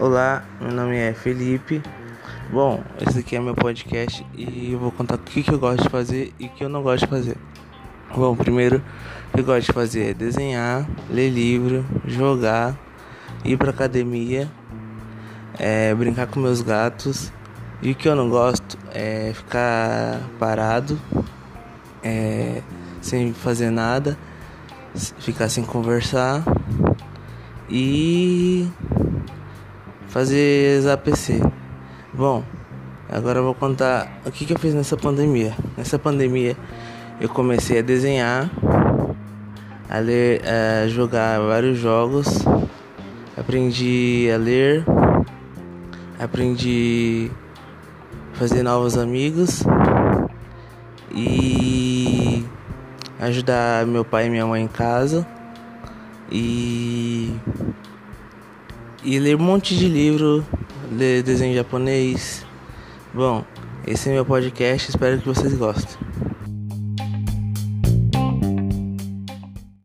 Olá, meu nome é Felipe. Bom, esse aqui é meu podcast e eu vou contar o que, que eu gosto de fazer e o que eu não gosto de fazer. Bom, primeiro, que eu gosto de fazer é desenhar, ler livro, jogar, ir pra academia, é, brincar com meus gatos. E o que eu não gosto é ficar parado, é, sem fazer nada, ficar sem conversar e fazer APC. Bom, agora eu vou contar o que, que eu fiz nessa pandemia. Nessa pandemia eu comecei a desenhar, a ler, a jogar vários jogos, aprendi a ler, aprendi a fazer novos amigos e ajudar meu pai e minha mãe em casa e e ler um monte de livro, ler desenho japonês. Bom, esse é meu podcast, espero que vocês gostem.